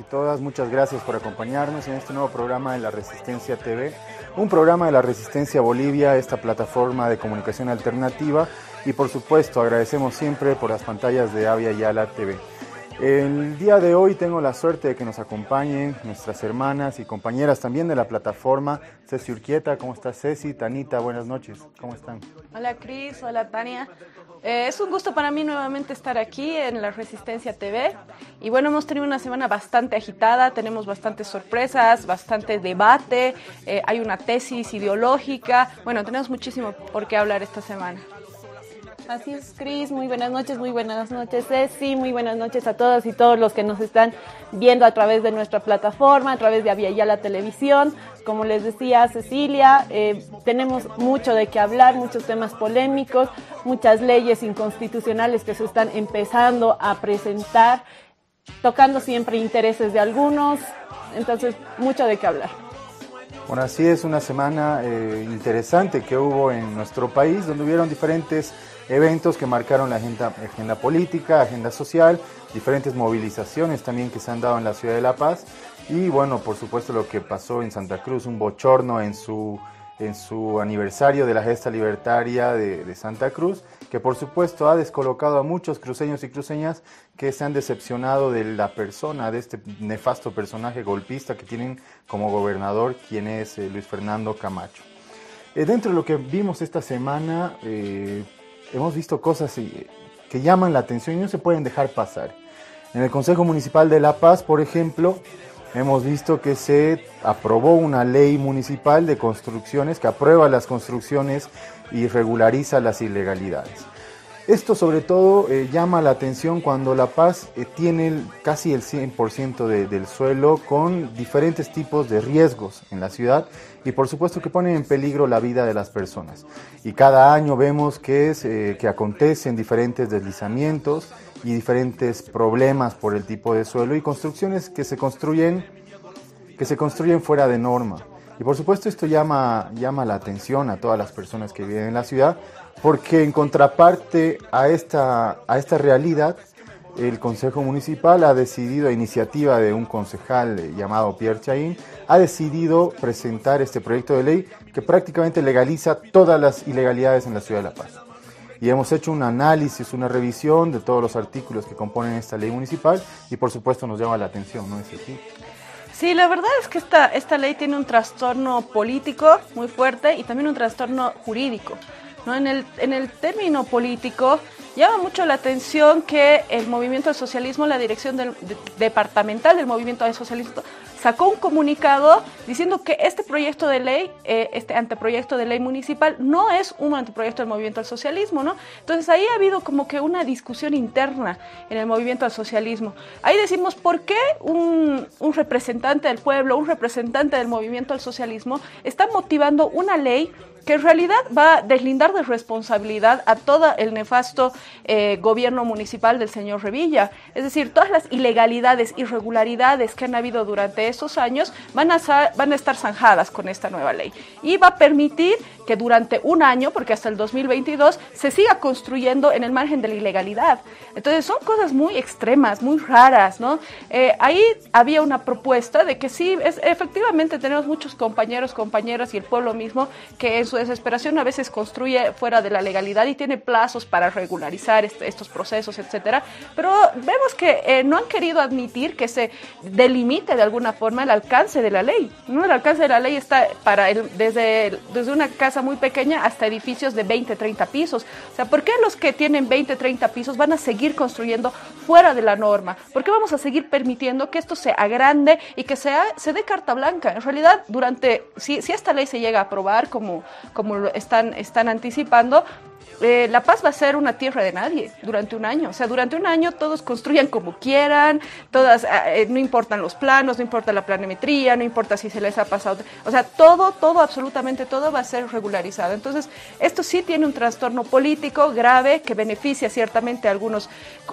y todas. Muchas gracias por acompañarnos en este nuevo programa de la Resistencia TV, un programa de la Resistencia Bolivia, esta plataforma de comunicación alternativa. Y por supuesto, agradecemos siempre por las pantallas de Avia Yala TV. El día de hoy tengo la suerte de que nos acompañen nuestras hermanas y compañeras también de la plataforma. Ceci Urquieta, ¿cómo estás Ceci? Tanita, buenas noches, ¿cómo están? Hola Cris, hola Tania. Eh, es un gusto para mí nuevamente estar aquí en la Resistencia TV. Y bueno, hemos tenido una semana bastante agitada, tenemos bastantes sorpresas, bastante debate, eh, hay una tesis ideológica. Bueno, tenemos muchísimo por qué hablar esta semana. Así es, Cris. Muy buenas noches, muy buenas noches, Ceci. Muy buenas noches a todas y todos los que nos están viendo a través de nuestra plataforma, a través de Avia la Televisión. Como les decía Cecilia, eh, tenemos mucho de qué hablar, muchos temas polémicos, muchas leyes inconstitucionales que se están empezando a presentar, tocando siempre intereses de algunos. Entonces, mucho de qué hablar. Bueno, así es una semana eh, interesante que hubo en nuestro país, donde hubieron diferentes eventos que marcaron la agenda, agenda política, agenda social, diferentes movilizaciones también que se han dado en la ciudad de La Paz y bueno, por supuesto lo que pasó en Santa Cruz, un bochorno en su, en su aniversario de la gesta libertaria de, Santa Cruz, que por supuesto ha descolocado a muchos cruceños y cruceñas que se han decepcionado de la persona, de este nefasto personaje golpista que tienen como gobernador, quien es eh, Luis Fernando Camacho. Eh, dentro de lo que vimos esta semana, eh, hemos visto cosas eh, que llaman la atención y no se pueden dejar pasar. En el Consejo Municipal de La Paz, por ejemplo, hemos visto que se aprobó una ley municipal de construcciones que aprueba las construcciones y regulariza las ilegalidades. Esto sobre todo eh, llama la atención cuando La Paz eh, tiene casi el 100% del suelo con diferentes tipos de riesgos en la ciudad y por supuesto que ponen en peligro la vida de las personas. Y cada año vemos que, es, eh, que acontecen diferentes deslizamientos y diferentes problemas por el tipo de suelo y construcciones que se construyen, que se construyen fuera de norma. Y por supuesto esto llama, llama la atención a todas las personas que viven en la ciudad porque en contraparte a esta, a esta realidad, el Consejo Municipal ha decidido, a iniciativa de un concejal llamado Pierre Chaín, ha decidido presentar este proyecto de ley que prácticamente legaliza todas las ilegalidades en la ciudad de La Paz. Y hemos hecho un análisis, una revisión de todos los artículos que componen esta ley municipal y por supuesto nos llama la atención, ¿no es así? Sí, la verdad es que esta, esta ley tiene un trastorno político muy fuerte y también un trastorno jurídico. En, el, en el término político, llama mucho la atención que el movimiento del socialismo, la dirección del, departamental del movimiento del socialismo, sacó un comunicado diciendo que este proyecto de ley, eh, este anteproyecto de ley municipal, no es un anteproyecto del movimiento al socialismo. Entonces ahí ha habido como que una discusión interna en el movimiento al socialismo. Ahí decimos, ¿por qué un, un representante del pueblo, un representante del movimiento al socialismo está motivando una ley que en realidad va a deslindar de responsabilidad a todo el nefasto eh, gobierno municipal del señor Revilla. Es decir, todas las ilegalidades, irregularidades que han habido durante estos años van a, estar zanjadas con esta nueva ley. Y va a permitir que durante un año, porque hasta el 2022, se siga construyendo en el margen de la ilegalidad. Entonces son cosas muy extremas, muy raras, ¿no? Eh, ahí había una propuesta de que sí, es, efectivamente tenemos muchos compañeros, compañeras y el pueblo mismo que en su desesperación a veces construye fuera de la legalidad y tiene plazos para regularizar estos procesos, etcétera. Pero vemos que eh, no han querido admitir que se delimite de alguna forma el alcance de la ley. ¿no? El alcance de la ley está para el, desde, desde una casa muy pequeña hasta edificios de 20, 30 pisos. O sea, ¿por qué los que tienen 20, 30 pisos van a seguir construyendo fuera de la norma? ¿Por qué vamos a seguir permitiendo que esto se agrande y que sea, se dé carta blanca? En realidad, durante, si, si esta ley se llega a aprobar como, como están, están anticipando, eh, La Paz va a ser una tierra de nadie durante un año. O sea, durante un año todos construyan como quieran, todas, eh, no importan los planos, no importa la planimetría, no importa si se les ha pasado. O sea, todo, todo, absolutamente todo va a ser regularizado. Entonces, esto sí tiene un trastorno político grave que beneficia ciertamente a algunos,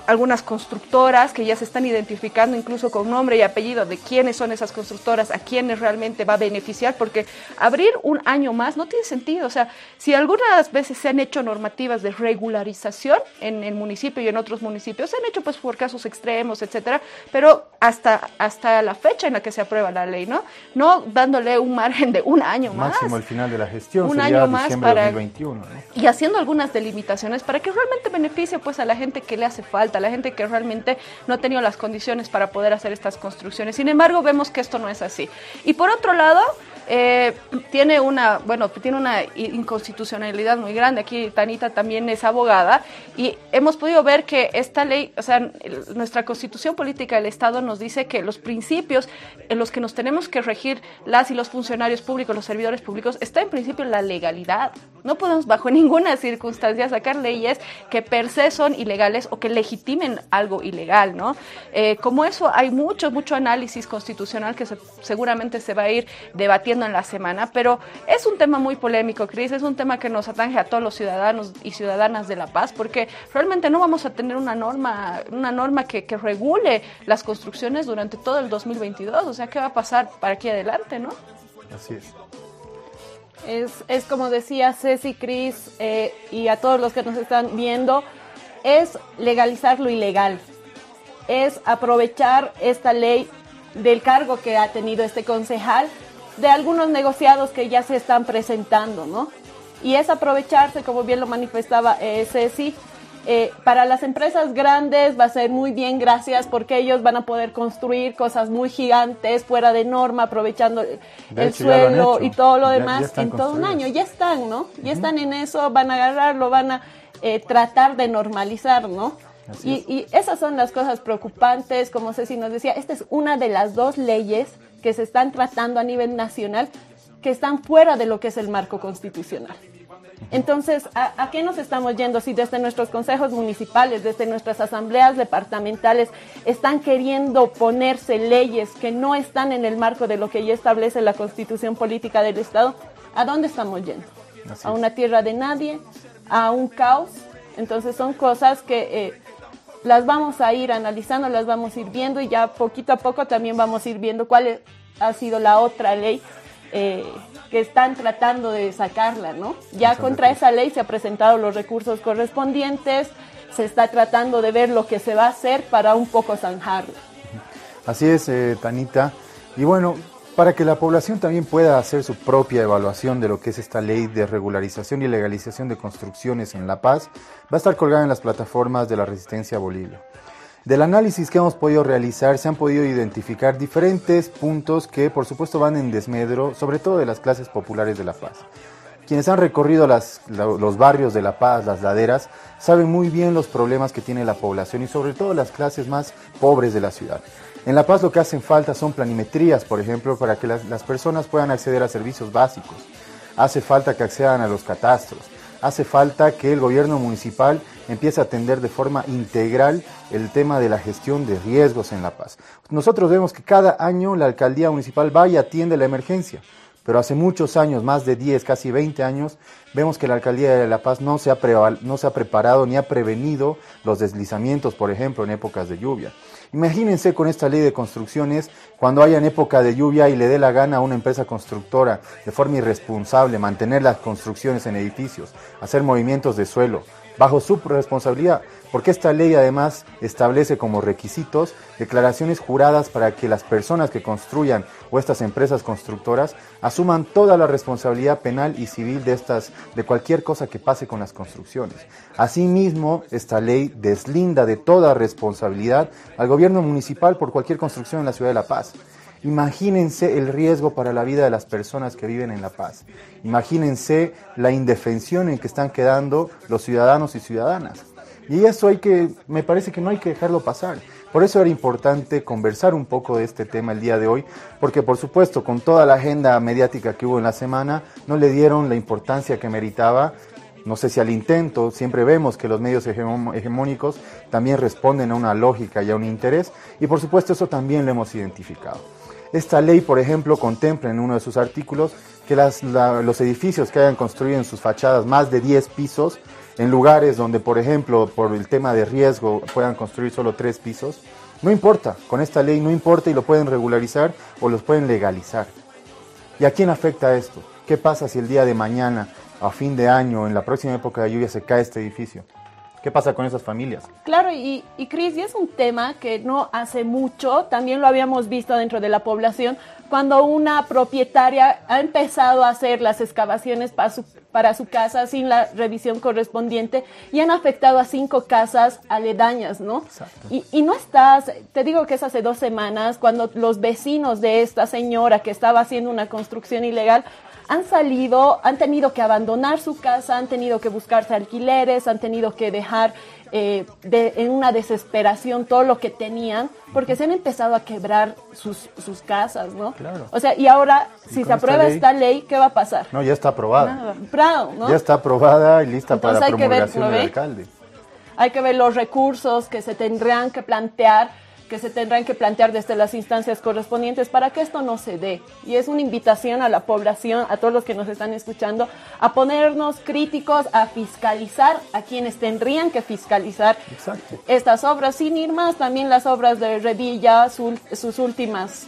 algunas constructoras que ya se están identificando incluso con nombre y apellido de quiénes son esas constructoras, a quiénes realmente va a beneficiar, porque abrir un año más no tiene sentido. O sea, si algunas veces se han hecho normativas de regularización en el municipio y en otros municipios, se han hecho pues por casos extremos, etcétera, pero hasta, hasta la fecha en la que se aprueba la ley, ¿no? No dándole un margen de un año más. Máximo el final de la gestión, un año más para 2021, y haciendo algunas delimitaciones para que realmente beneficie pues a la gente que le hace falta, a la gente que realmente no ha tenido las condiciones para poder hacer estas construcciones. Sin embargo, vemos que esto no es así. Y por otro lado, eh, tiene una, bueno, tiene una inconstitucionalidad muy grande. Aquí Tanita también es abogada y hemos podido ver que esta ley, o sea, nuestra constitución política del Estado nos dice que los principios en los que nos tenemos que regir las y los funcionarios públicos, los servidores públicos, está en principio la legalidad. No podemos bajo ninguna circunstancia sacar leyes que per se son ilegales o que legitimen algo ilegal, ¿no? Eh, como eso hay mucho, mucho análisis constitucional que seguramente se va a ir debatiendo en la semana, pero es un tema muy polémico, Cris, es un tema que nos atange a todos los ciudadanos y ciudadanas de La Paz, porque realmente no vamos a tener una norma, una norma que, que regule las construcciones durante todo el 2022, o sea, ¿qué va a pasar para aquí adelante, no? Así es. Es, es como decía Ceci, Cris eh, y a todos los que nos están viendo, es legalizar lo ilegal, es aprovechar esta ley del cargo que ha tenido este concejal de algunos negociados que ya se están presentando, ¿no? Y es aprovecharse, como bien lo manifestaba eh, Ceci, eh, para las empresas grandes va a ser muy bien, gracias, porque ellos van a poder construir cosas muy gigantes, fuera de norma, aprovechando el suelo y todo lo demás en todo un año. Ya están, ¿no? Ya están en eso, van a agarrarlo, van a eh, tratar de normalizar, ¿no? Y, y, esas son las cosas preocupantes, como Ceci nos decía, esta es una de las dos leyes que se están tratando a nivel nacional que están fuera de lo que es el marco constitucional. Entonces, ¿a, qué nos estamos yendo si desde nuestros consejos municipales, desde nuestras asambleas departamentales, están queriendo ponerse leyes que no están en el marco de lo que ya establece la constitución política del Estado? ¿A dónde estamos yendo? ¿A una tierra de nadie? ¿A un caos? Entonces, son cosas que... Eh, las vamos a ir analizando, las vamos a ir viendo y ya poquito a poco también vamos a ir viendo cuál ha sido la otra ley eh, que están tratando de sacarla, ¿no? Ya contra esa ley se han presentado los recursos correspondientes, se está tratando de ver lo que se va a hacer para un poco zanjarla. Así es, eh, Tanita. Y bueno, para que la población también pueda hacer su propia evaluación de lo que es esta ley de regularización y legalización de construcciones en La Paz, va a estar colgada en las plataformas de la Resistencia Bolivia. Del análisis que hemos podido realizar se han podido identificar diferentes puntos que por supuesto van en desmedro, sobre todo de las clases populares de La Paz. Quienes han recorrido los barrios de La Paz, las laderas, saben muy bien los problemas que tiene la población y sobre todo las clases más pobres de la ciudad. En La Paz lo que hacen falta son planimetrías, por ejemplo, para que las, personas puedan acceder a servicios básicos. Hace falta que accedan a los catastros. Hace falta que el gobierno municipal empiece a atender de forma integral el tema de la gestión de riesgos en La Paz. Nosotros vemos que cada año la alcaldía municipal va y atiende la emergencia pero hace muchos años, más de 10, casi 20 años, vemos que la Alcaldía de La Paz no se, ha no se ha preparado ni ha prevenido los deslizamientos, por ejemplo, en épocas de lluvia. Imagínense con esta ley de construcciones, cuando haya en época de lluvia y le dé la gana a una empresa constructora de forma irresponsable mantener las construcciones en edificios, hacer movimientos de suelo, bajo su responsabilidad, porque esta ley además establece como requisitos declaraciones juradas para que las personas que construyan o estas empresas constructoras asuman toda la responsabilidad penal y civil de estas de cualquier cosa que pase con las construcciones. Asimismo, esta ley deslinda de toda responsabilidad al gobierno municipal por cualquier construcción en la ciudad de La Paz. Imagínense el riesgo para la vida de las personas que viven en La Paz. Imagínense la indefensión en que están quedando los ciudadanos y ciudadanas. Y eso hay que, me parece que no hay que dejarlo pasar. Por eso era importante conversar un poco de este tema el día de hoy, porque por supuesto con toda la agenda mediática que hubo en la semana, no le dieron la importancia que meritaba. No sé si al intento, siempre vemos que los medios hegemónicos también responden a una lógica y a un interés, y por supuesto eso también lo hemos identificado. Esta ley, por ejemplo, contempla en uno de sus artículos que los edificios que hayan construido en sus fachadas más de 10 pisos en lugares donde, por ejemplo, por el tema de riesgo puedan construir solo tres pisos, no importa, con esta ley no importa y lo pueden regularizar o los pueden legalizar. ¿Y a quién afecta esto? ¿Qué pasa si el día de mañana, a fin de año, en la próxima época de lluvia, se cae este edificio? ¿Qué pasa con esas familias? Claro, y, y Cris, y es un tema que no hace mucho, también lo habíamos visto dentro de la población, cuando una propietaria ha empezado a hacer las excavaciones para su, para su casa sin la revisión correspondiente y han afectado a cinco casas aledañas, ¿no? Y, y no estás, te digo que es hace dos semanas, cuando los vecinos de esta señora que estaba haciendo una construcción ilegal han salido, han tenido que abandonar su casa, han tenido que buscarse alquileres, han tenido que dejar eh, de, en una desesperación todo lo que tenían, porque se han empezado a quebrar sus, sus casas, ¿no? Claro. O sea, y ahora, ¿Y si se aprueba esta ley? esta ley, ¿qué va a pasar? No, ya está aprobada. Nada. Bravo, ¿no? Ya está aprobada y lista Entonces para que ver, promulgación ¿lo del alcalde. Hay que ver los recursos que se tendrán que plantear, que se tendrán que plantear desde las instancias correspondientes para que esto no se dé. Y es una invitación a la población, a todos los que nos están escuchando, a ponernos críticos, a fiscalizar a quienes tendrían que fiscalizar Exacto. estas obras, sin ir más, también las obras de Revilla, su- sus últimas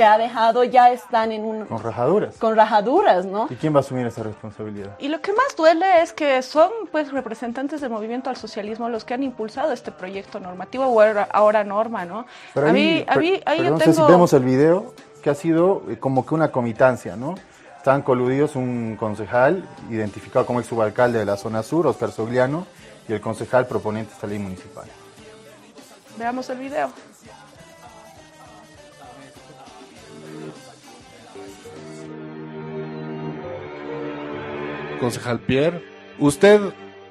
que ha dejado ya están en un, Con rajaduras. con rajaduras, ¿no? ¿Y quién va a asumir esa responsabilidad? Y lo que más duele es que son pues representantes del movimiento al socialismo los que han impulsado este proyecto normativo o ahora, ahora norma, ¿no? Pero a mí, a per- mí, ahí yo perdón, tengo... Ceci, vemos el video que ha sido eh, como que una comitancia, ¿no? Estaban coludidos un concejal, identificado como ex subalcalde de la zona sur, Oscar Sogliano, y el concejal proponente de esta ley municipal. Veamos el video. Concejal Pierre, usted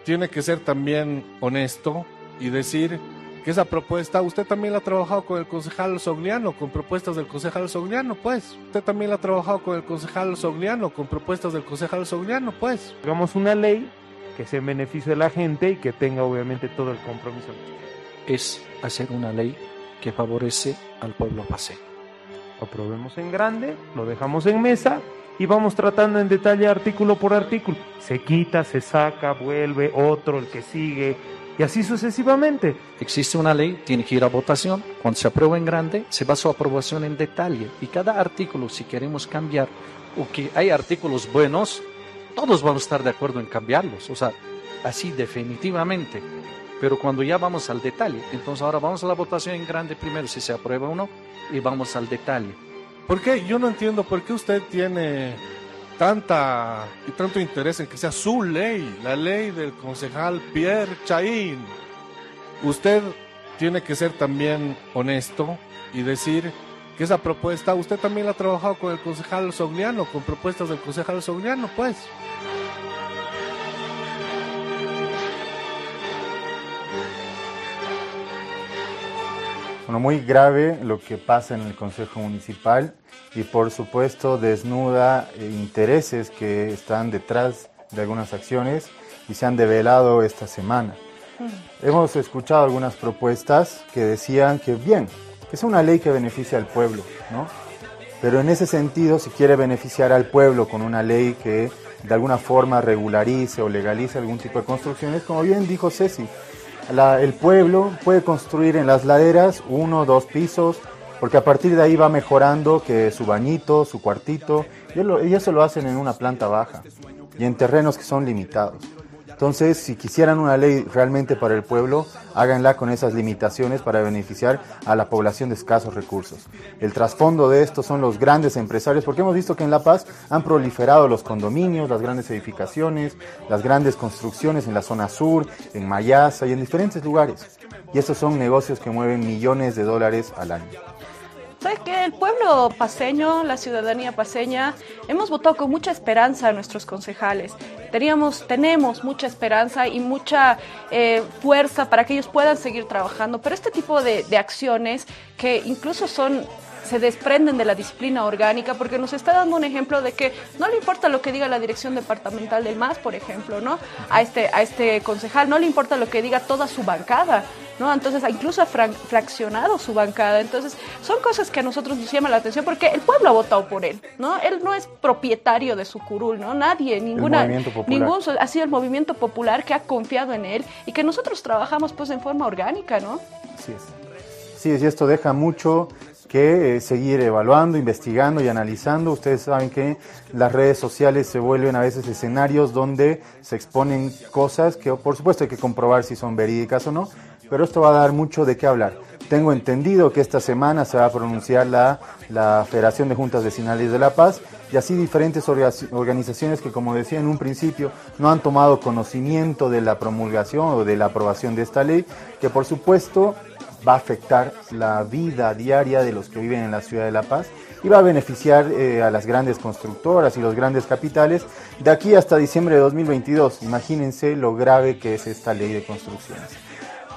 tiene que ser también honesto y decir que esa propuesta, usted también la ha trabajado con el concejal Sogliano, con propuestas del concejal Sogliano, pues. Usted también la ha trabajado con el concejal Sogliano, con propuestas del concejal Sogliano, pues. Hagamos una ley que sea en beneficio de la gente y que tenga obviamente todo el compromiso. es hacer una ley que favorece al pueblo paseño. Lo aprobemos en grande, lo dejamos en mesa y vamos tratando en detalle artículo por artículo. Se quita, se saca, vuelve otro, el que sigue y así sucesivamente. Existe una ley, tiene que ir a votación. Cuando se aprueba en grande, se va a su aprobación en detalle. Y cada artículo, si queremos cambiar, o que hay artículos buenos, todos vamos a estar de acuerdo en cambiarlos. O sea, así definitivamente. Pero cuando ya vamos al detalle, entonces ahora vamos a la votación en grande primero, si se aprueba o no, y vamos al detalle. ¿Por qué? Yo no entiendo por qué usted tiene tanta y tanto interés en que sea su ley, la ley del concejal Pierre Chaín. Usted tiene que ser también honesto y decir que esa propuesta, usted también la ha trabajado con el concejal Sogliano, con propuestas del concejal Sogliano, pues. Bueno, muy grave lo que pasa en el Consejo Municipal y por supuesto desnuda eh, intereses que están detrás de algunas acciones y se han develado esta semana. Hemos escuchado algunas propuestas que decían que bien, es una ley que beneficia al pueblo, ¿no? Pero en ese sentido, si quiere beneficiar al pueblo con una ley que de alguna forma regularice o legalice algún tipo de construcciones, como bien dijo Ceci, la- el pueblo puede construir en las laderas uno o dos pisos, porque a partir de ahí va mejorando que su bañito, su cuartito, y, eso lo hacen en una planta baja y en terrenos que son limitados. Entonces, si quisieran una ley realmente para el pueblo, háganla con esas limitaciones para beneficiar a la población de escasos recursos. El trasfondo de esto son los grandes empresarios, porque hemos visto que en La Paz han proliferado los condominios, las grandes edificaciones, las grandes construcciones en la zona sur, en Mayasa y en diferentes lugares. Y estos son negocios que mueven millones de dólares al año. ¿Sabes que El pueblo paseño, la ciudadanía paseña, hemos votado con mucha esperanza a nuestros concejales. Teníamos, tenemos mucha esperanza y mucha eh, fuerza para que ellos puedan seguir trabajando, pero este tipo de, de acciones que incluso son se desprenden de la disciplina orgánica porque nos está dando un ejemplo de que no le importa lo que diga la dirección departamental del MAS, por ejemplo, ¿no? A este, a este concejal no le importa lo que diga toda su bancada. ¿No? Entonces, incluso ha fraccionado su bancada. Entonces, son cosas que a nosotros nos llaman la atención porque el pueblo ha votado por él, ¿no? Él no es propietario de su curul, ¿no? Nadie, ninguna, ningún, ha sido el movimiento popular que ha confiado en él y que nosotros trabajamos pues en forma orgánica, ¿no? Sí, sí, y esto deja mucho que eh, seguir evaluando, investigando y analizando. Ustedes saben que las redes sociales se vuelven a veces escenarios donde se exponen cosas que por supuesto hay que comprobar si son verídicas o no, pero esto va a dar mucho de qué hablar. Tengo entendido que esta semana se va a pronunciar la, la Federación de Juntas Vecinales de La Paz y así diferentes organizaciones que, como decía en un principio, no han tomado conocimiento de la promulgación o de la aprobación de esta ley, que por supuesto va a afectar la vida diaria de los que viven en la ciudad de La Paz y va a beneficiar eh, a las grandes constructoras y los grandes capitales de aquí hasta diciembre de 2022. Imagínense lo grave que es esta ley de construcciones.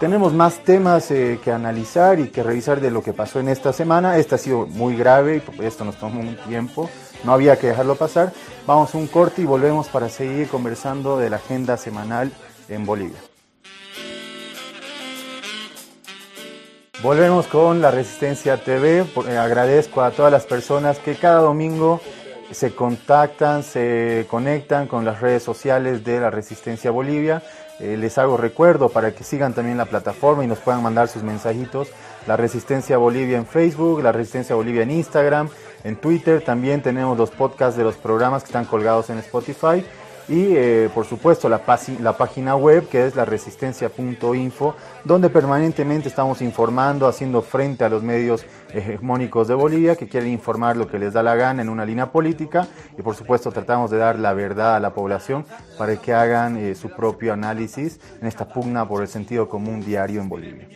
Tenemos más temas eh, que analizar y que revisar de lo que pasó en esta semana. Esta ha sido muy grave y esto nos tomó un tiempo. No había que dejarlo pasar. Vamos a un corte y volvemos para seguir conversando de la agenda semanal en Bolivia. Volvemos con la Resistencia TV. Eh, agradezco a todas las personas que cada domingo se contactan, se conectan con las redes sociales de la Resistencia Bolivia. Eh, les hago recuerdo para que sigan también la plataforma y nos puedan mandar sus mensajitos. La Resistencia Bolivia en Facebook, la Resistencia Bolivia en Instagram, en Twitter. También tenemos los podcasts de los programas que están colgados en Spotify y eh, por supuesto la, la, página web que es la resistencia.info donde permanentemente estamos informando, haciendo frente a los medios hegemónicos de Bolivia que quieren informar lo que les da la gana en una línea política y por supuesto tratamos de dar la verdad a la población para que hagan eh, su propio análisis en esta pugna por el sentido común diario en Bolivia.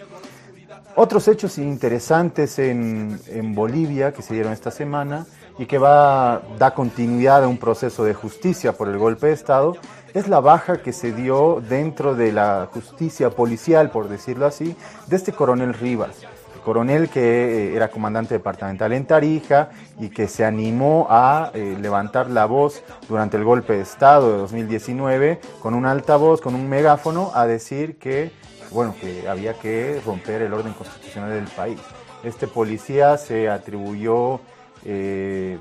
Otros hechos interesantes en, Bolivia que se dieron esta semana y que va a dar continuidad a un proceso de justicia por el golpe de Estado, es la baja que se dio dentro de la justicia policial, por decirlo así, de este coronel Rivas. El coronel que eh, era comandante departamental en Tarija y que se animó a eh, levantar la voz durante el golpe de Estado de 2019 con un altavoz, con un megáfono, a decir que, bueno, que había que romper el orden constitucional del país. Este policía se atribuyó eh,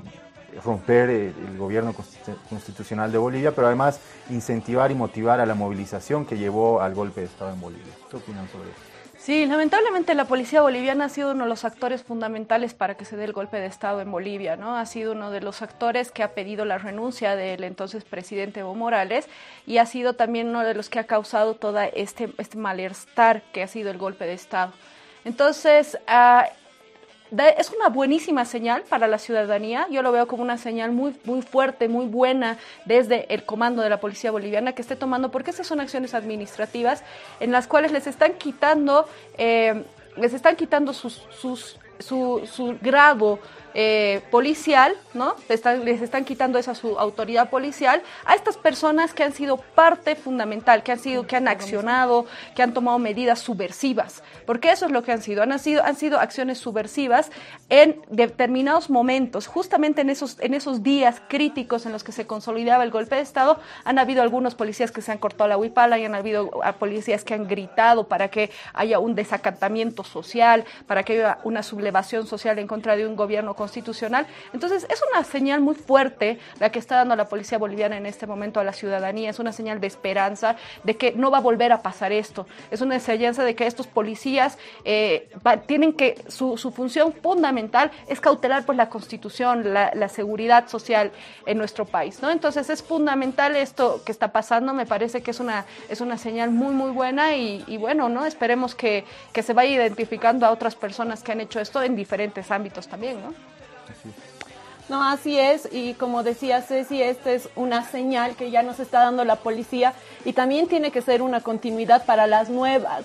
romper el, gobierno constitucional de Bolivia, pero además incentivar y motivar a la movilización que llevó al golpe de Estado en Bolivia. ¿Qué opinan sobre eso? Sí, lamentablemente la policía boliviana ha sido uno de los actores fundamentales para que se dé el golpe de Estado en Bolivia, ¿no? Ha sido uno de los actores que ha pedido la renuncia del entonces presidente Evo Morales y ha sido también uno de los que ha causado todo este, este malestar que ha sido el golpe de Estado. Entonces, uh, es una buenísima señal para la ciudadanía. Yo lo veo como una señal muy, muy fuerte, muy buena desde el comando de la policía boliviana que esté tomando, porque esas son acciones administrativas en las cuales les están quitando, eh, les están quitando sus, sus, su, su grado eh, policial, ¿no? Les están, quitando esa su autoridad policial a estas personas que han sido parte fundamental, que han sido, que han accionado, que han tomado medidas subversivas, porque eso es lo que han sido, han sido, han sido acciones subversivas en determinados momentos, justamente en esos, en esos días críticos en los que se consolidaba el golpe de Estado, han habido algunos policías que se han cortado la huipala y han habido policías que han gritado para que haya un desacatamiento social, para que haya una sublevación social en contra de un gobierno constitucional. Entonces, es una señal muy fuerte la que está dando la policía boliviana en este momento a la ciudadanía. Es una señal de esperanza de que no va a volver a pasar esto. Es una enseñanza de que estos policías eh, tienen que, su, función fundamental es cautelar por la constitución, la, la, seguridad social en nuestro país. ¿no? Entonces, es fundamental esto que está pasando. Me parece que es una, es una señal muy, muy buena y, y bueno, ¿no? esperemos que, que se vaya identificando a otras personas que han hecho esto en diferentes ámbitos también. ¿no? No, así es, y como decía Ceci, esta es una señal que ya nos está dando la policía y también tiene que ser una continuidad para las nuevas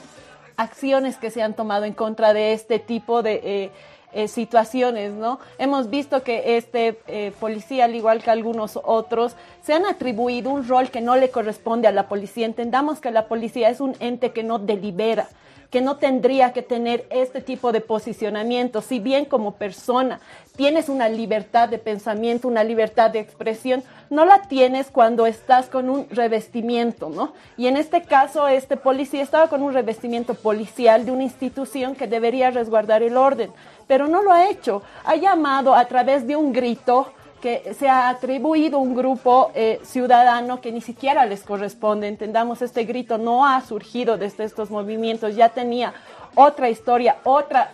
acciones que se han tomado en contra de este tipo de eh, eh, situaciones, ¿no? Hemos visto que este eh, policía, al igual que algunos otros, se han atribuido un rol que no le corresponde a la policía. Entendamos que la policía es un ente que no delibera, que no tendría que tener este tipo de posicionamiento. Si bien como persona tienes una libertad de pensamiento, una libertad de expresión, no la tienes cuando estás con un revestimiento, ¿no? Y en este caso, este policía estaba con un revestimiento policial de una institución que debería resguardar el orden, pero no lo ha hecho. Ha llamado a través de un grito que se ha atribuido un grupo eh, ciudadano que ni siquiera les corresponde. Entendamos, este grito no ha surgido desde estos movimientos, ya tenía otra historia, otra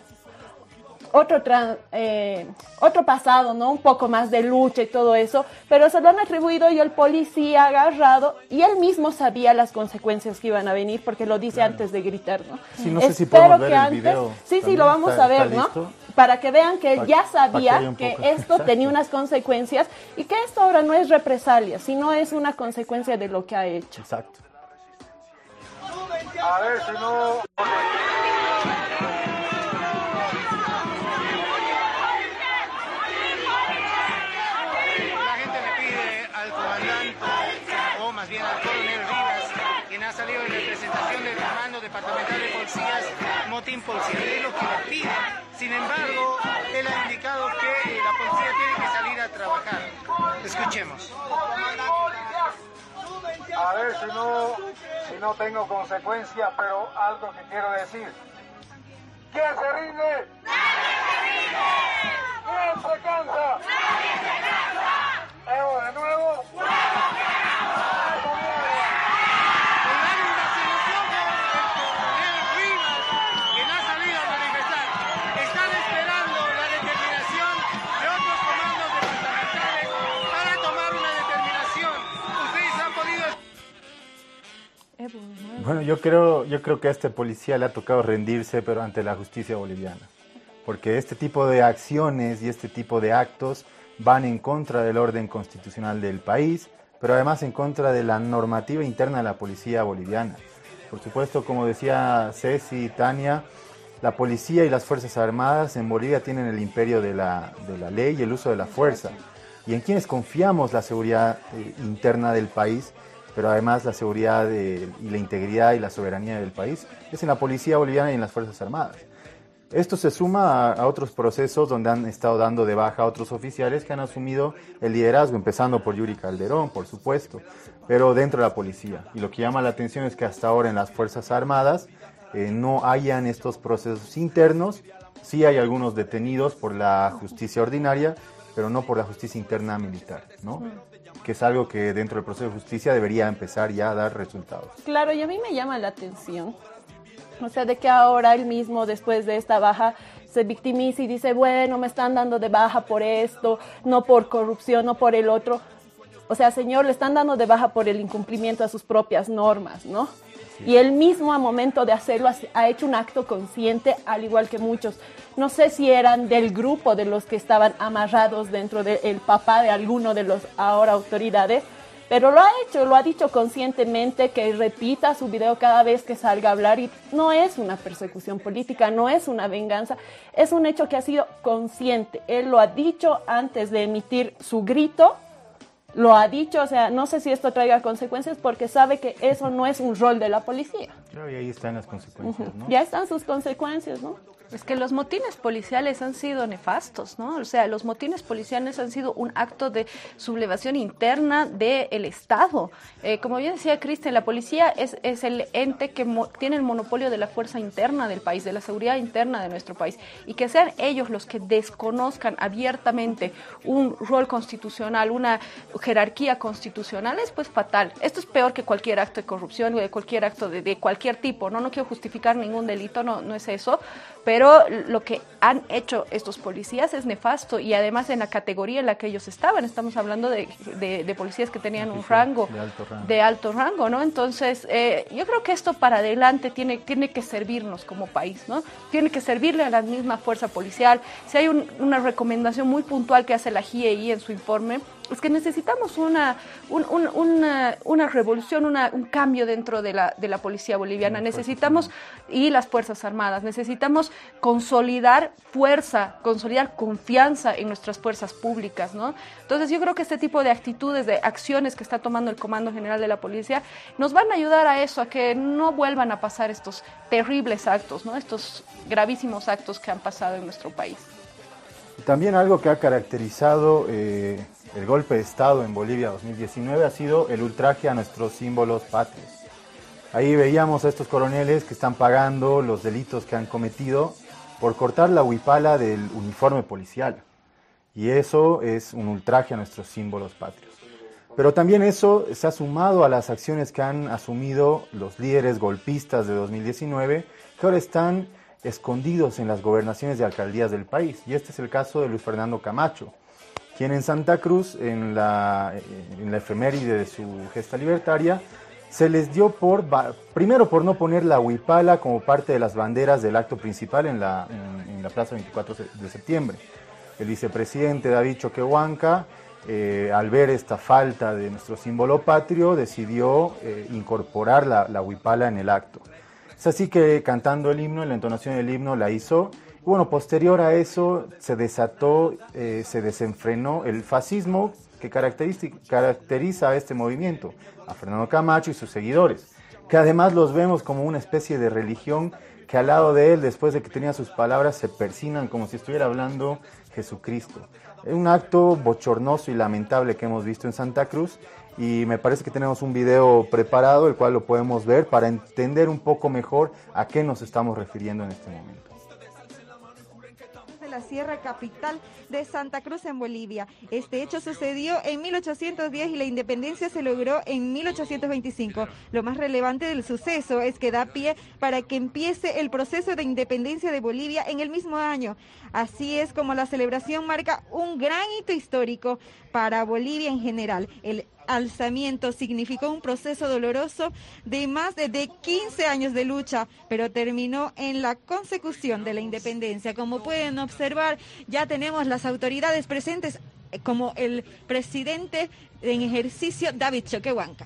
otro, eh, otro pasado, ¿no? Un poco más de lucha y todo eso, pero se lo han atribuido y el policía ha agarrado y él mismo sabía las consecuencias que iban a venir porque lo dice antes de gritar, ¿no? Sí, no sé si podemos ver el video. Sí, sí, lo vamos a ver, ¿no? Para que vean que él ya sabía que esto tenía unas consecuencias y que esto ahora no es represalia, sino es una consecuencia de lo que ha hecho. Exacto. A ver si no... ha salido en representación del Comando Departamental de Policías, motín policial. Es lo que le pide. Sin embargo, él ha indicado que la policía tiene que salir a trabajar. Escuchemos. A ver si no, si no tengo consecuencias, pero algo que quiero decir. ¿Quién se rinde? ¿Quién se cansa? de nuevo? Bueno, yo creo, yo creo que a este policía le ha tocado rendirse, pero ante la justicia boliviana. Porque este tipo de acciones y este tipo de actos van en contra del orden constitucional del país, pero además en contra de la normativa interna de la policía boliviana. Por supuesto, como decía Ceci y Tania, la policía y las Fuerzas Armadas en Bolivia tienen el imperio de la, de la ley y el uso de la fuerza. Y en quienes confiamos la seguridad eh, interna del país pero además la seguridad y la integridad y la soberanía del país es en la policía boliviana y en las Fuerzas Armadas. Esto se suma a, otros procesos donde han estado dando de baja a otros oficiales que han asumido el liderazgo, empezando por Yuri Calderón, por supuesto, pero dentro de la policía. Y lo que llama la atención es que hasta ahora en las Fuerzas Armadas eh, no hayan estos procesos internos, sí hay algunos detenidos por la justicia ordinaria, pero no por la justicia interna militar, ¿no? Que es algo que dentro del proceso de justicia debería empezar ya a dar resultados. Claro, y a mí me llama la atención, o sea, de que ahora él mismo, después de esta baja, se victimiza y dice, bueno, me están dando de baja por esto, no por corrupción, no por el otro. O sea, señor, le están dando de baja por el incumplimiento a sus propias normas, ¿no? Y él mismo a momento de hacerlo ha hecho un acto consciente, al igual que muchos. No sé si eran del grupo de los que estaban amarrados dentro del papá de alguno de los ahora autoridades, pero lo ha hecho, lo ha dicho conscientemente, que repita su video cada vez que salga a hablar y no es una persecución política, no es una venganza, es un hecho que ha sido consciente. Él lo ha dicho antes de emitir su grito lo ha dicho, o sea, no sé si esto traiga consecuencias porque sabe que eso no es un rol de la policía. Claro, y ahí están las consecuencias, ¿no? Ya están sus consecuencias, ¿no? Es que los motines policiales han sido nefastos, ¿no? O sea, los motines policiales han sido un acto de sublevación interna del Estado. Eh, como bien decía Cristian, la policía es, es el ente que tiene el monopolio de la fuerza interna del país, de la seguridad interna de nuestro país. Y que sean ellos los que desconozcan abiertamente un rol constitucional, una jerarquía constitucional, es pues fatal. Esto es peor que cualquier acto de corrupción o de cualquier acto de, de cualquier tipo, ¿no? No quiero justificar ningún delito, no, no es eso, pero lo que han hecho estos policías es nefasto y además en la categoría en la que ellos estaban, estamos hablando de, de, policías que tenían un rango de alto rango, ¿no? Entonces, eh, yo creo que esto para adelante tiene, tiene que servirnos como país, ¿no? Tiene que servirle a la misma fuerza policial. Si hay una recomendación muy puntual que hace la GIEI en su informe, es que necesitamos una, una, una, revolución, un cambio dentro de la, de la policía boliviana. Necesitamos, y las Fuerzas Armadas, necesitamos consolidar consolidar fuerza, consolidar confianza en nuestras fuerzas públicas, ¿no? Entonces yo creo que este tipo de actitudes, de acciones que está tomando el Comando General de la Policía, nos van a ayudar a eso, a que no vuelvan a pasar estos terribles actos, ¿no? Estos gravísimos actos que han pasado en nuestro país. También algo que ha caracterizado eh, el golpe de Estado en Bolivia 2019 ha sido el ultraje a nuestros símbolos patrios. Ahí veíamos a estos coroneles que están pagando los delitos que han cometido por cortar la huipala del uniforme policial. Y eso es un ultraje a nuestros símbolos patrios. Pero también eso se ha sumado a las acciones que han asumido los líderes golpistas de 2019, que ahora están escondidos en las gobernaciones de alcaldías del país. Y este es el caso de Luis Fernando Camacho, quien en Santa Cruz, en la, en la efeméride de su gesta libertaria, se les dio por, primero por no poner la huipala como parte de las banderas del acto principal en la, en, la plaza 24 de septiembre. El vicepresidente David Choquehuanca, eh, al ver esta falta de nuestro símbolo patrio, decidió eh, incorporar la, la huipala en el acto. Es así que cantando el himno, en la entonación del himno la hizo. Bueno, posterior a eso se desató, eh, se desenfrenó el fascismo que caracteriza a este movimiento, a Fernando Camacho y sus seguidores, que además los vemos como una especie de religión que al lado de él, después de que tenía sus palabras, se persinan como si estuviera hablando Jesucristo. Es un acto bochornoso y lamentable que hemos visto en Santa Cruz y me parece que tenemos un video preparado, el cual lo podemos ver para entender un poco mejor a qué nos estamos refiriendo en este momento la Sierra Capital de Santa Cruz en Bolivia. Este hecho sucedió en 1810 y la independencia se logró en 1825. Lo más relevante del suceso es que da pie para que empiece el proceso de independencia de Bolivia en el mismo año. Así es como la celebración marca un gran hito histórico para Bolivia en general. El alzamiento significó un proceso doloroso de más de 15 años de lucha, pero terminó en la consecución de la independencia. Como pueden observar, ya tenemos las autoridades presentes eh, como el presidente en ejercicio David Choquehuanca.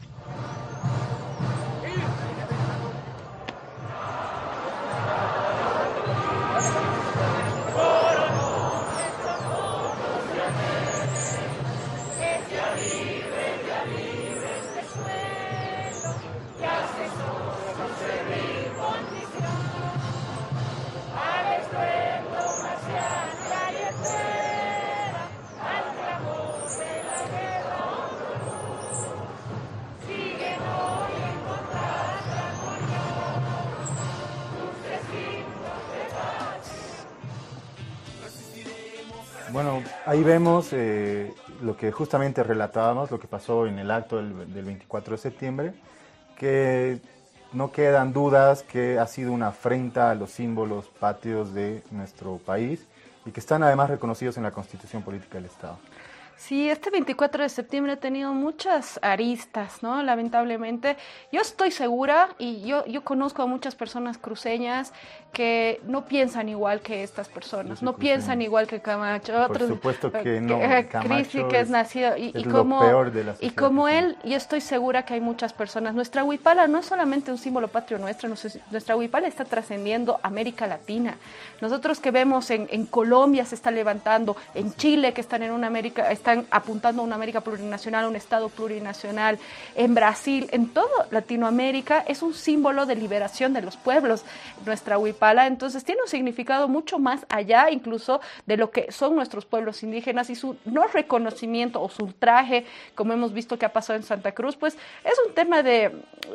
Ahí vemos eh, lo que justamente relatábamos, lo que pasó en el acto del, 24 de septiembre, que no quedan dudas que ha sido una afrenta a los símbolos patrios de nuestro país y que están además reconocidos en la Constitución Política del Estado. Sí, este 24 de septiembre ha tenido muchas aristas, ¿no? Lamentablemente. Yo estoy segura y yo, yo conozco a muchas personas cruceñas que no piensan igual que estas personas, no piensan igual que Camacho. Por supuesto que no. Camacho que es, nacido y, como, y como él, yo estoy segura que hay muchas personas. Nuestra huipala no es solamente un símbolo patrio nuestro, nuestra huipala está trascendiendo América Latina. Nosotros que vemos en, en Colombia se está levantando, en Chile que están en una América, están apuntando a una América plurinacional, a un Estado plurinacional, en Brasil, en todo Latinoamérica, es un símbolo de liberación de los pueblos, nuestra huipala, entonces tiene un significado mucho más allá incluso de lo que son nuestros pueblos indígenas y su no reconocimiento o su ultraje, como hemos visto que ha pasado en Santa Cruz, pues es un tema de,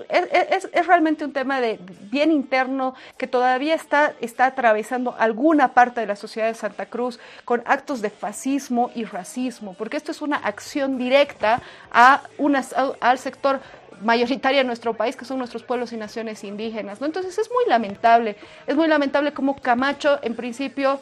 es, es realmente un tema de bien interno que todavía está, está atravesando alguna parte de la sociedad de Santa Cruz con actos de fascismo y racismo porque esto es una acción directa a al sector mayoritario de nuestro país, que son nuestros pueblos y naciones indígenas. ¿no? Entonces es muy lamentable, es muy lamentable como Camacho en principio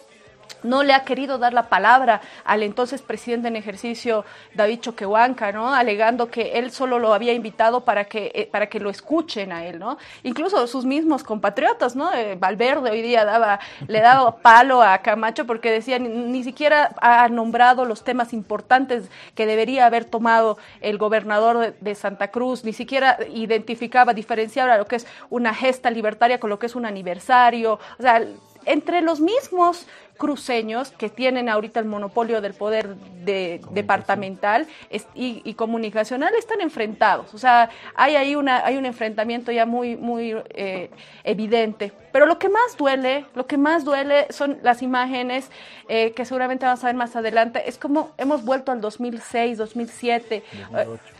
no le ha querido dar la palabra al entonces presidente en ejercicio David Choquehuanca, ¿no? Alegando que él solo lo había invitado para que, eh, para que lo escuchen a él, ¿no? Incluso sus mismos compatriotas, ¿no? Eh, Valverde hoy día daba, le daba palo a Camacho porque decía ni, siquiera ha nombrado los temas importantes que debería haber tomado el gobernador de, de Santa Cruz, ni siquiera identificaba, diferenciaba lo que es una gesta libertaria con lo que es un aniversario, o sea, entre los mismos cruceños que tienen ahorita el monopolio del poder de, departamental y, comunicacional están enfrentados. O sea, hay ahí una, hay un enfrentamiento ya muy, muy eh, evidente. Pero lo que más duele, lo que más duele son las imágenes eh, que seguramente vamos a ver más adelante. Es como hemos vuelto al 2006, 2007. 2008,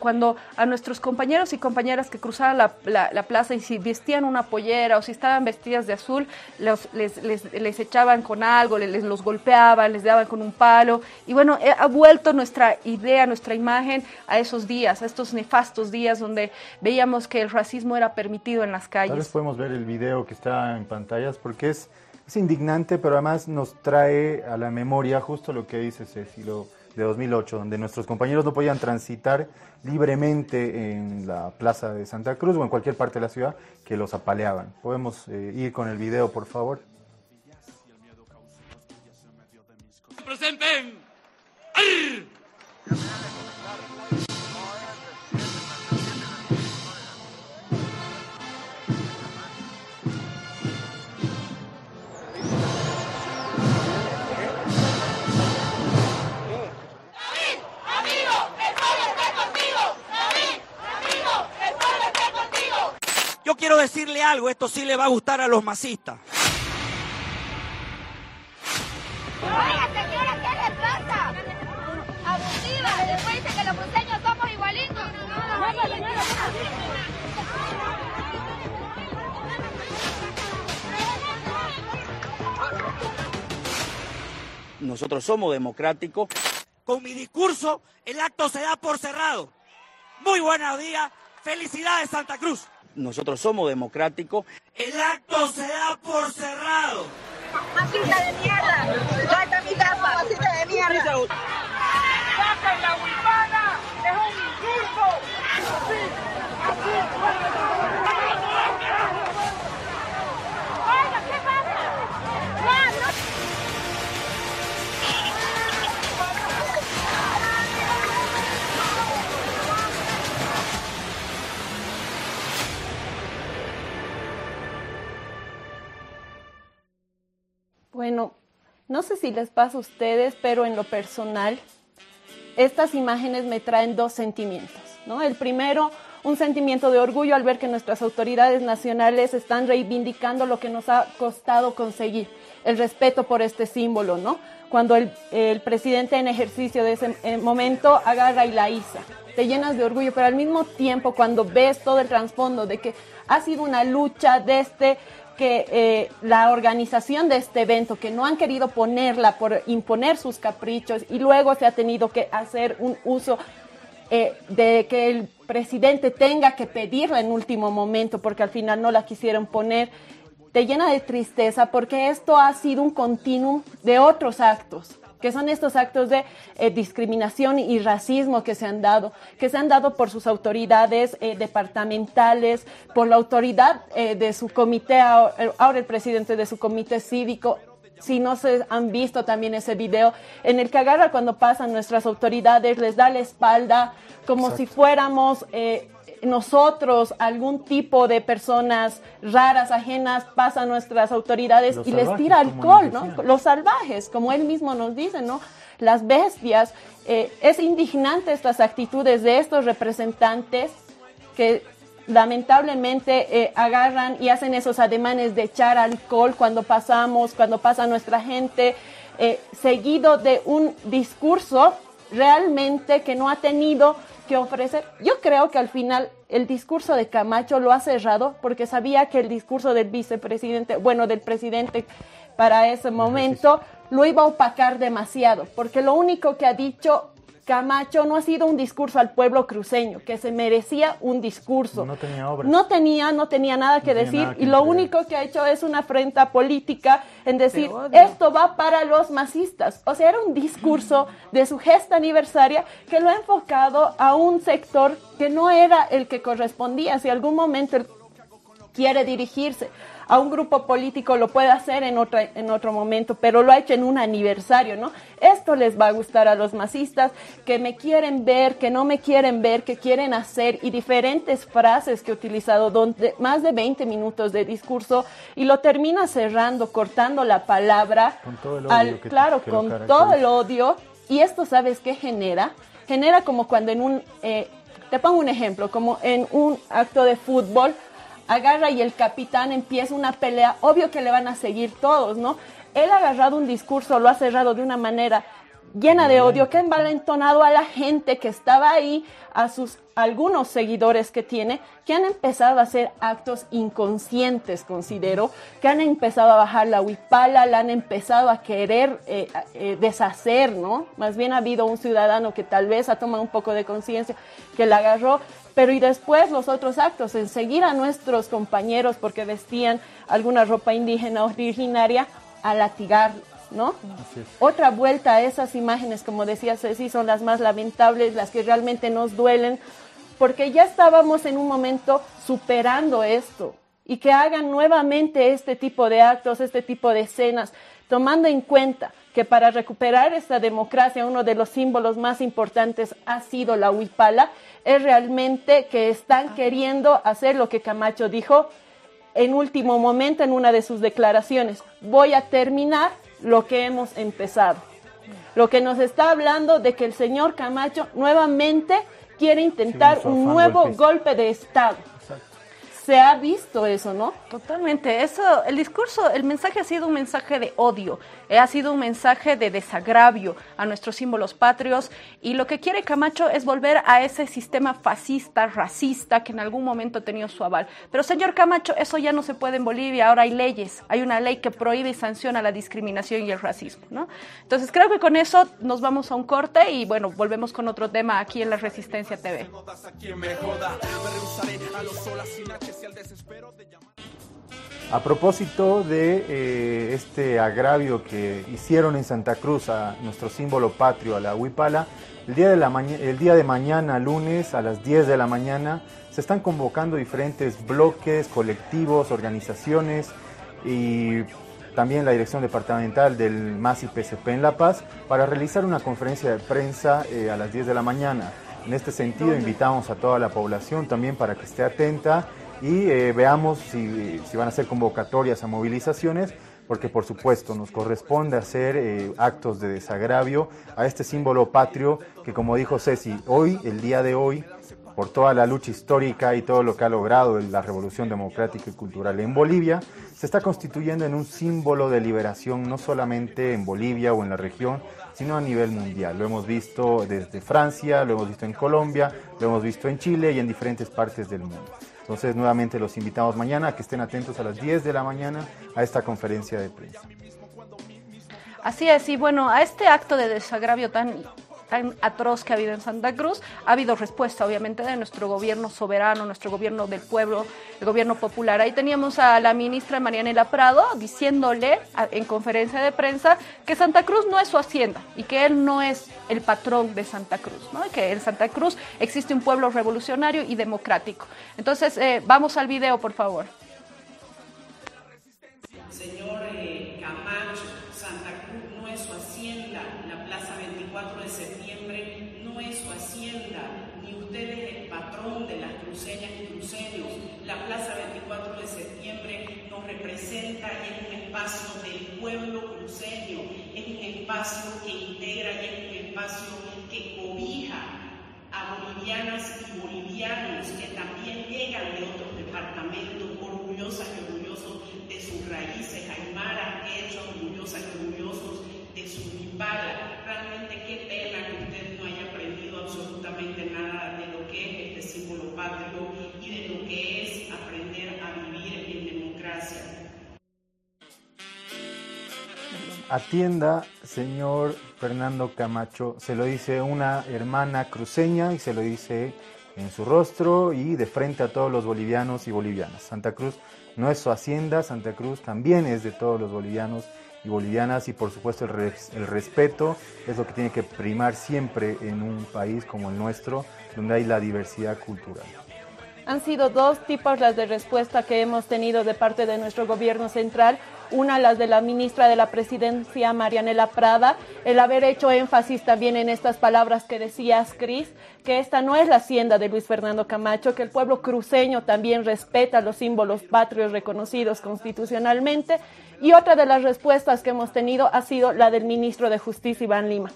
cuando a nuestros compañeros y compañeras que cruzaban la, plaza y si vestían una pollera o si estaban vestidas de azul, les, les, echaban con algo, les, los golpeaban, les daban con un palo. Y bueno, eh, ha vuelto nuestra idea, nuestra imagen a esos días, a estos nefastos días donde veíamos que el racismo era permitido en las calles. Tal vez podemos ver el video que está en pantallas porque es, es indignante, pero además nos trae a la memoria justo lo que dice Ceci, lo de 2008, donde nuestros compañeros no podían transitar libremente en la plaza de Santa Cruz o en cualquier parte de la ciudad, que los apaleaban. Podemos eh, ir con el video, por favor. Presenten. Quiero decirle algo, esto sí le va a gustar a los masistas. Oiga, señora, ¿qué le pasa? Abusiva, después dice que los cruceños somos igualitos. Nosotros somos democráticos. Con mi discurso, el acto se da por cerrado. Muy buenos días. Felicidades, Santa Cruz nosotros somos democráticos. El acto se da por cerrado. Masita de mierda. ¿Dónde está mi capa? Masita de mierda. ¡Saquen la huipana! ¡Es un insulto! ¡Así! ¡Así! Bueno, no sé si les pasa a ustedes, pero en lo personal, estas imágenes me traen dos sentimientos. ¿no? El primero, un sentimiento de orgullo al ver que nuestras autoridades nacionales están reivindicando lo que nos ha costado conseguir, el respeto por este símbolo, ¿no? Cuando el, el presidente en ejercicio de ese eh, momento agarra y la iza, te llenas de orgullo, pero al mismo tiempo cuando ves todo el trasfondo de que ha sido una lucha desde este que eh, la organización de este evento, que no han querido ponerla por imponer sus caprichos y luego se ha tenido que hacer un uso eh, de que el presidente tenga que pedirla en último momento porque al final no la quisieron poner, te llena de tristeza porque esto ha sido un continuum de otros actos que son estos actos de eh, discriminación y racismo que se han dado, que se han dado por sus autoridades eh, departamentales, por la autoridad eh, de su comité, ahora el presidente de su comité cívico, si no se han visto también ese video en el que agarra cuando pasan nuestras autoridades, les da la espalda como si fuéramos nosotros, algún tipo de personas raras, ajenas, pasan nuestras autoridades y les tira alcohol, ¿no? Los salvajes, como él mismo nos dice, ¿no? Las bestias. Eh, es indignante estas actitudes de estos representantes que lamentablemente eh, agarran y hacen esos ademanes de echar alcohol cuando pasamos, cuando pasa nuestra gente, eh, seguido de un discurso realmente que no ha tenido que ofrecer. Yo creo que al final el discurso de Camacho lo ha cerrado porque sabía que el discurso del vicepresidente, bueno, del presidente para ese momento, lo iba a opacar demasiado, porque lo único que ha dicho Camacho no ha sido un discurso al pueblo cruceño, que se merecía un discurso. No tenía obras. No tenía, no tenía nada que decir y lo único que ha hecho es una afrenta política en decir, esto va para los masistas. O sea, era un discurso de su gesta aniversaria que lo ha enfocado a un sector que no era el que correspondía. Si algún momento quiere dirigirse a un grupo político lo puede hacer en, otra, en otro momento, pero lo ha hecho en un aniversario, ¿no? Esto les va a gustar a los masistas que me quieren ver, que no me quieren ver, que quieren hacer y diferentes frases que he utilizado, donde más de 20 minutos de discurso y lo termina cerrando, cortando la palabra. Con todo el odio que- claro, que con todo el odio. Y esto, ¿sabes qué genera? Genera como cuando en un, eh, te pongo un ejemplo, como en un acto de fútbol, agarra y el capitán empieza una pelea, obvio que le van a seguir todos, ¿no? Él ha agarrado un discurso, lo ha cerrado de una manera llena de odio, que ha envalentonado a la gente que estaba ahí, a sus algunos seguidores que tiene, que han empezado a hacer actos inconscientes, considero, que han empezado a bajar la huipala, la han empezado a querer eh, eh, deshacer, ¿no? Más bien ha habido un ciudadano que tal vez ha tomado un poco de conciencia, que la agarró, pero y después los otros actos, en seguir a nuestros compañeros porque vestían alguna ropa indígena originaria, a latigarlos, ¿no? Otra vuelta a esas imágenes, como decía Ceci, son las más lamentables, las que realmente nos duelen, porque ya estábamos en un momento superando esto y que hagan nuevamente este tipo de actos, este tipo de escenas, tomando en cuenta que para recuperar esta democracia uno de los símbolos más importantes ha sido la huipala, es realmente que están queriendo hacer lo que Camacho dijo en último momento en una de sus declaraciones. Voy a terminar lo que hemos empezado. Lo que nos está hablando de que el señor Camacho nuevamente quiere intentar Sí, un nuevo golpe de Estado. Se ha visto eso, ¿no? Totalmente. Eso, el discurso, el mensaje ha sido un mensaje de odio, ha sido un mensaje de desagravio a nuestros símbolos patrios y lo que quiere Camacho es volver a ese sistema fascista, racista que en algún momento ha tenido su aval. Pero señor Camacho, eso ya no se puede en Bolivia. Ahora hay leyes, hay una ley que prohíbe y sanciona la discriminación y el racismo, ¿no? Entonces creo que con eso nos vamos a un corte y bueno, volvemos con otro tema aquí en la Resistencia TV. A propósito de eh, este agravio que hicieron en Santa Cruz a nuestro símbolo patrio, a la huipala, el día, de la el día de mañana, lunes, a las 10 de la mañana, se están convocando diferentes bloques, colectivos, organizaciones y también la dirección departamental del MAS y PCP en La Paz para realizar una conferencia de prensa eh, a las 10 de la mañana. En este sentido, invitamos a toda la población también para que esté atenta y eh, veamos si, si van a ser convocatorias a movilizaciones, porque por supuesto nos corresponde hacer eh, actos de desagravio a este símbolo patrio que como dijo Ceci, hoy, el día de hoy, por toda la lucha histórica y todo lo que ha logrado la revolución democrática y cultural en Bolivia, se está constituyendo en un símbolo de liberación no solamente en Bolivia o en la región, sino a nivel mundial. Lo hemos visto desde Francia, lo hemos visto en Colombia, lo hemos visto en Chile y en diferentes partes del mundo. Entonces, nuevamente los invitamos mañana a que estén atentos a las 10 de la mañana a esta conferencia de prensa. Así es, y bueno, a este acto de desagravio tan, tan atroz que ha habido en Santa Cruz, ha habido respuesta, obviamente, de nuestro gobierno soberano, nuestro gobierno del pueblo, el gobierno popular. Ahí teníamos a la ministra Marianela Prado diciéndole en conferencia de prensa que Santa Cruz no es su hacienda y que él no es el patrón de Santa Cruz, ¿no? Que en Santa Cruz existe un pueblo revolucionario y democrático. Entonces, eh, vamos al video, por favor. La Plaza 24 de septiembre nos representa es un espacio del pueblo cruceño, es un espacio que integra y es un espacio que cobija a bolivianas y bolivianos que también llegan de otros departamentos, orgullosas y orgullosos de sus raíces aymaras, hechos orgullosas y orgullosos de su Impala. Realmente qué pena que usted no haya aprendido absolutamente nada de lo que es este símbolo patrio y de lo que es Atienda, señor Fernando Camacho, se lo dice una hermana cruceña y se lo dice en su rostro y de frente a todos los bolivianos y bolivianas. Santa Cruz no es su hacienda, Santa Cruz también es de todos los bolivianos y bolivianas y por supuesto el, res- el respeto es lo que tiene que primar siempre en un país como el nuestro, donde hay la diversidad cultural. Han sido dos tipos las de respuesta que hemos tenido de parte de nuestro gobierno central. Una, las de la ministra de la Presidencia, Marianela Prada, el haber hecho énfasis también en estas palabras que decías, Cris, que esta no es la hacienda de Luis Fernando Camacho, que el pueblo cruceño también respeta los símbolos patrios reconocidos constitucionalmente. Y otra de las respuestas que hemos tenido ha sido la del ministro de Justicia, Iván Lima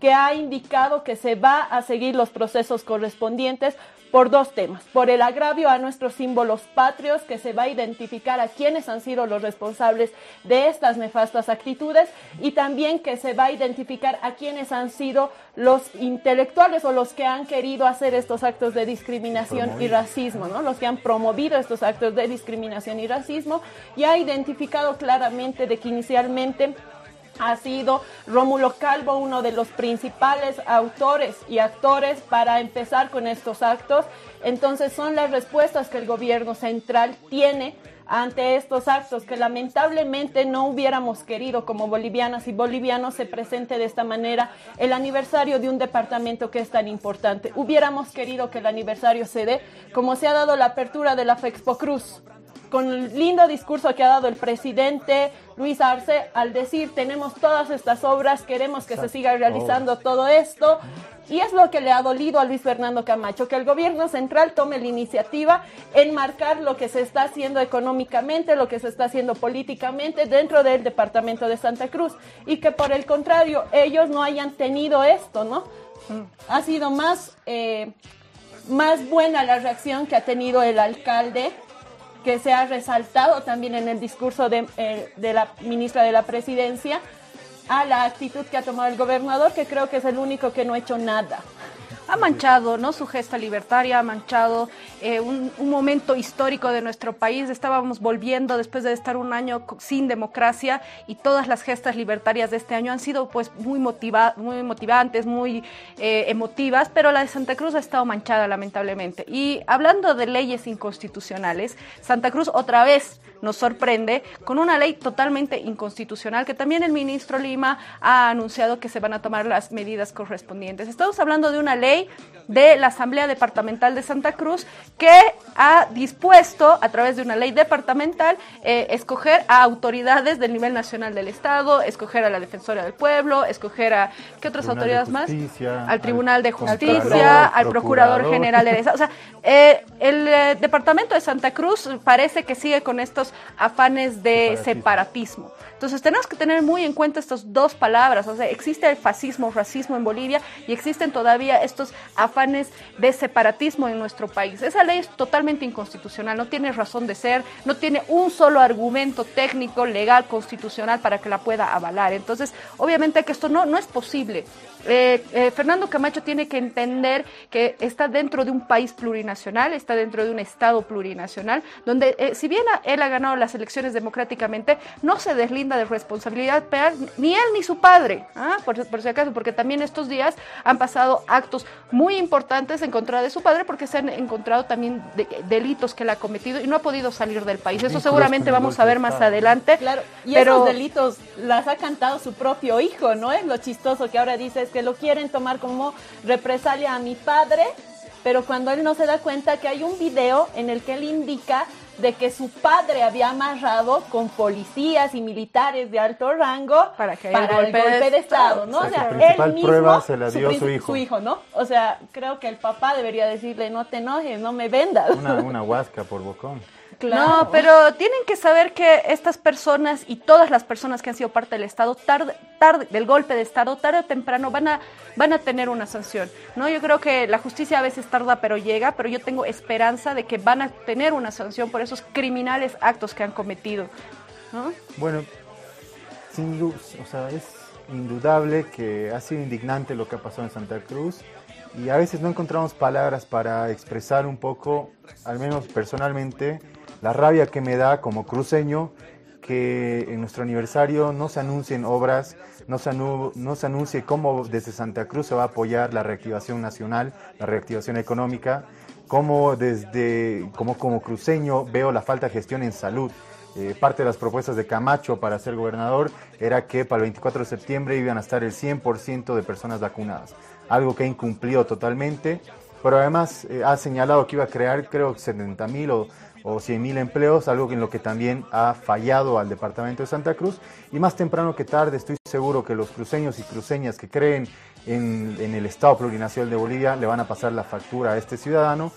que ha indicado que se va a seguir los procesos correspondientes por dos temas. Por el agravio a nuestros símbolos patrios, que se va a identificar a quienes han sido los responsables de estas nefastas actitudes y también que se va a identificar a quienes han sido los intelectuales o los que han querido hacer estos actos de discriminación y racismo, ¿no? los que han promovido estos actos de discriminación y racismo y ha identificado claramente de que inicialmente ha sido Rómulo Calvo uno de los principales autores y actores para empezar con estos actos. Entonces son las respuestas que el gobierno central tiene ante estos actos que lamentablemente no hubiéramos querido como bolivianas y bolivianos se presente de esta manera el aniversario de un departamento que es tan importante. Hubiéramos querido que el aniversario se dé como se ha dado la apertura de la Fexpo Cruz con el lindo discurso que ha dado el presidente Luis Arce al decir tenemos todas estas obras, queremos que se siga realizando todo esto. Y es lo que le ha dolido a Luis Fernando Camacho, que el gobierno central tome la iniciativa en marcar lo que se está haciendo económicamente, lo que se está haciendo políticamente dentro del departamento de Santa Cruz y que por el contrario ellos no hayan tenido esto, ¿no? Ha sido más, eh, más buena la reacción que ha tenido el alcalde que se ha resaltado también en el discurso de, eh, de la ministra de la Presidencia a la actitud que ha tomado el gobernador, que creo que es el único que no ha hecho nada ha manchado ¿no? su gesta libertaria, ha manchado eh, un, momento histórico de nuestro país. Estábamos volviendo después de estar un año sin democracia y todas las gestas libertarias de este año han sido pues muy, motiva muy motivantes, muy eh, emotivas, pero la de Santa Cruz ha estado manchada lamentablemente. Y hablando de leyes inconstitucionales, Santa Cruz otra vez nos sorprende con una ley totalmente inconstitucional que también el ministro Lima ha anunciado que se van a tomar las medidas correspondientes. Estamos hablando de una ley de la Asamblea Departamental de Santa Cruz que ha dispuesto a través de una ley departamental eh, escoger a autoridades del nivel nacional del Estado, escoger a la Defensora del Pueblo, escoger a ¿qué otras autoridades más? Al Tribunal de Justicia, al Procurador, General del Estado. O sea, eh, el eh, Departamento de Santa Cruz parece que sigue con estos afanes de separatismo. Entonces tenemos que tener muy en cuenta estas dos palabras. O sea, existe el fascismo, racismo en Bolivia y existen todavía estos afanes de separatismo en nuestro país. Esa ley es totalmente inconstitucional, no tiene razón de ser, no tiene un solo argumento técnico, legal, constitucional para que la pueda avalar. Entonces, obviamente que esto no, no es posible. Eh, eh, Fernando Camacho tiene que entender que está dentro de un país plurinacional, está dentro de un Estado plurinacional, donde eh, si bien él ha ganado las elecciones democráticamente, no se deslinda de responsabilidad penal ni él ni su padre, ¿ah? por, por, si acaso, porque también estos días han pasado actos muy importantes en contra de su padre porque se han encontrado también delitos que él ha cometido y no ha podido salir del país. Eso seguramente vamos a ver más adelante. Claro, y esos delitos las ha cantado su propio hijo, ¿no? Es lo chistoso que ahora dices que lo quieren tomar como represalia a mi padre, pero cuando él no se da cuenta que hay un video en el que él indica de que su padre había amarrado con policías y militares de alto rango para, que el golpe, de, Estado, ¿no? O sea, él mismo, prueba se la dio su, hijo. Su hijo, ¿no? O sea, creo que el papá debería decirle, no te enojes, no me vendas. Una, una huasca por bocón. No, pero tienen que saber que estas personas y todas las personas que han sido parte del Estado, tarde, tarde, del golpe de Estado, tarde o temprano van a, van a tener una sanción. ¿no? Yo creo que la justicia a veces tarda pero llega, pero yo tengo esperanza de que van a tener una sanción por esos criminales actos que han cometido. Bueno, sin duda, o sea, es indudable que ha sido indignante lo que ha pasado en Santa Cruz y a veces no encontramos palabras para expresar un poco, al menos personalmente, la rabia que me da como cruceño que en nuestro aniversario no se anuncien obras, no se, no se anuncie cómo desde Santa Cruz se va a apoyar la reactivación nacional, la reactivación económica, cómo desde, como, como cruceño veo la falta de gestión en salud. Eh, parte de las propuestas de Camacho para ser gobernador era que para el 24 de septiembre iban a estar el 100% de personas vacunadas, algo que ha incumplido totalmente pero además eh, ha señalado que iba a crear creo 70 mil o, o 100 mil empleos, algo en lo que también ha fallado al departamento de Santa Cruz. Y más temprano que tarde estoy seguro que los cruceños y cruceñas que creen en, en el Estado plurinacional de Bolivia le van a pasar la factura a este ciudadano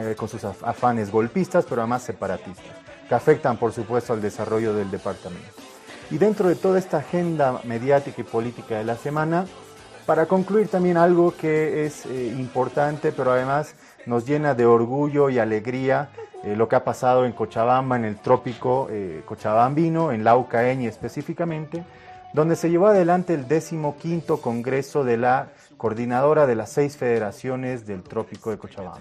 eh, con sus af- afanes golpistas, pero además separatistas, que afectan por supuesto al desarrollo del departamento. Y dentro de toda esta agenda mediática y política de la semana, para concluir también algo que es eh, importante, pero además nos llena de orgullo y alegría eh, lo que ha pasado en Cochabamba, en el trópico eh, cochabambino, en Laucaeña específicamente, donde se llevó adelante el 15 Congreso de la Coordinadora de las seis federaciones del trópico de Cochabamba.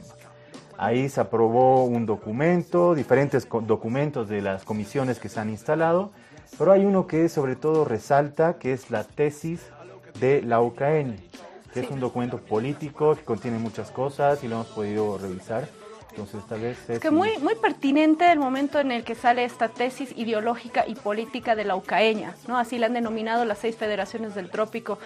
Ahí se aprobó un documento, diferentes documentos de las comisiones que se han instalado, pero hay uno que sobre todo resalta, que es la tesis de la que es un documento político que contiene muchas cosas y lo hemos podido revisar. Entonces, tal vez Es que muy, muy pertinente el momento en el que sale esta tesis ideológica y política de la ucaeña, ¿no? Así la han denominado las seis federaciones del trópico.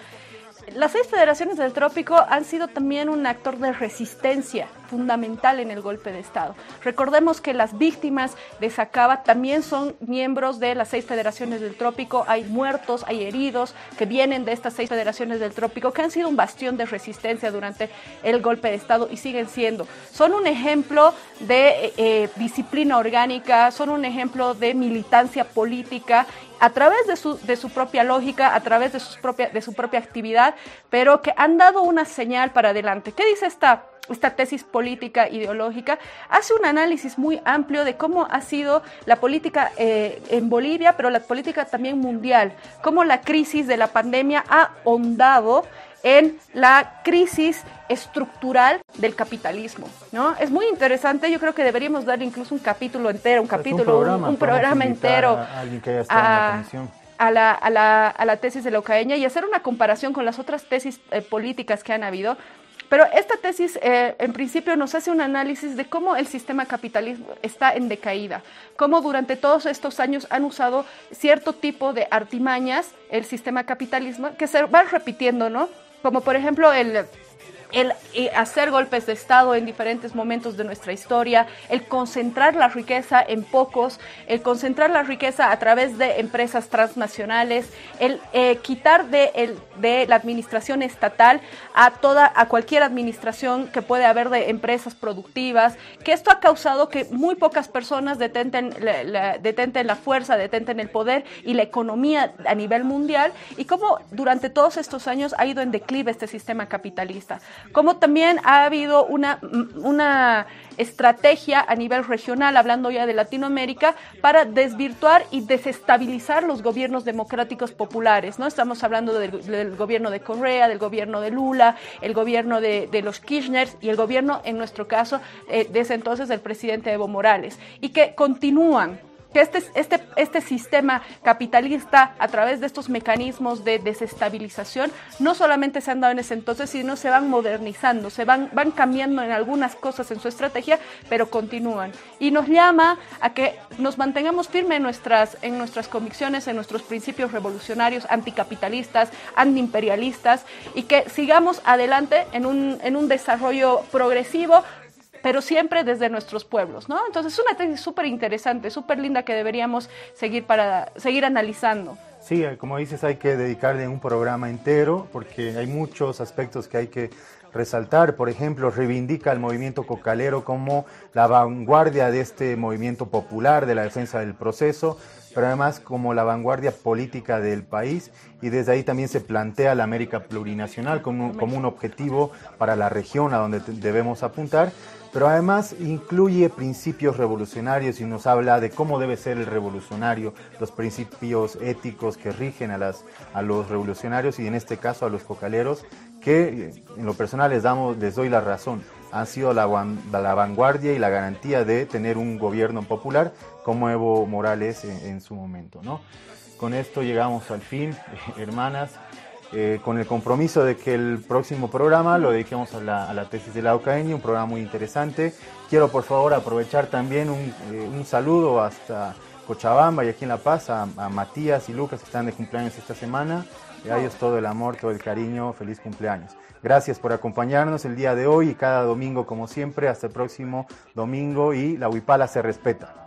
Las seis federaciones del trópico han sido también un actor de resistencia fundamental en el golpe de Estado. Recordemos que las víctimas de Sacaba también son miembros de las seis federaciones del trópico. Hay muertos, hay heridos que vienen de estas seis federaciones del trópico que han sido un bastión de resistencia durante el golpe de Estado y siguen siendo. Son un ejemplo de eh, disciplina orgánica, son un ejemplo de militancia política a través de su, de su propia lógica, a través de, sus propia, de su propia actividad, pero que han dado una señal para adelante. ¿Qué dice esta, esta tesis política ideológica? Hace un análisis muy amplio de cómo ha sido la política eh, en Bolivia, pero la política también mundial, cómo la crisis de la pandemia ha hondado en la crisis estructural del capitalismo, ¿no? Es muy interesante, yo creo que deberíamos dar incluso un capítulo entero, un capítulo, un programa, un, un programa entero a alguien que estado en la. A la, a, la, a la, tesis de la ucaeña y hacer una comparación con las otras tesis eh, políticas que han habido. Pero esta tesis, eh, en principio, nos hace un análisis de cómo el sistema capitalismo está en decaída, cómo durante todos estos años han usado cierto tipo de artimañas el sistema capitalismo que se van repitiendo, ¿no? Como por ejemplo el el hacer golpes de Estado en diferentes momentos de nuestra historia, el concentrar la riqueza en pocos, el concentrar la riqueza a través de empresas transnacionales, el eh, quitar de, el, de, la administración estatal a toda a cualquier administración que puede haber de empresas productivas, que esto ha causado que muy pocas personas detenten la, la, detenten la fuerza, detenten el poder y la economía a nivel mundial y cómo durante todos estos años ha ido en declive este sistema capitalista como también ha habido una, una estrategia a nivel regional, hablando ya de Latinoamérica, para desvirtuar y desestabilizar los gobiernos democráticos populares. ¿no? Estamos hablando del, gobierno de Correa, del gobierno de Lula, el gobierno de, los Kirchner y el gobierno, en nuestro caso, eh, desde entonces del presidente Evo Morales, y que continúan que este, este, este sistema capitalista, a través de estos mecanismos de desestabilización, no solamente se han dado en ese entonces, sino se van modernizando, se van, van cambiando en algunas cosas en su estrategia, pero continúan. Y nos llama a que nos mantengamos firmes en nuestras, en nuestras convicciones, en nuestros principios revolucionarios, anticapitalistas, antiimperialistas, y que sigamos adelante en un, en un desarrollo progresivo, pero siempre desde nuestros pueblos, ¿no? Entonces es una tesis súper interesante, súper linda que deberíamos seguir para seguir analizando. Sí, como dices, hay que dedicarle un programa entero porque hay muchos aspectos que hay que resaltar. Por ejemplo, reivindica al movimiento cocalero como la vanguardia de este movimiento popular de la defensa del proceso, pero además como la vanguardia política del país y desde ahí también se plantea la América plurinacional como, como un objetivo para la región a donde debemos apuntar pero además incluye principios revolucionarios y nos habla de cómo debe ser el revolucionario, los principios éticos que rigen a, las, a los revolucionarios y en este caso a los cocaleros, que en lo personal les, damos, les doy la razón, han sido la, la vanguardia y la garantía de tener un gobierno popular como Evo Morales en, en su momento. ¿no? Con esto llegamos al fin, hermanas. Eh, con el compromiso de que el próximo programa lo dediquemos a la, tesis de la UCAENI, un programa muy interesante. Quiero por favor aprovechar también un, eh, un saludo hasta Cochabamba y aquí en La Paz, a, a Matías y Lucas que están de cumpleaños esta semana. Y a ellos todo el amor, todo el cariño, feliz cumpleaños. Gracias por acompañarnos el día de hoy y cada domingo como siempre. Hasta el próximo domingo y la Huipala se respeta.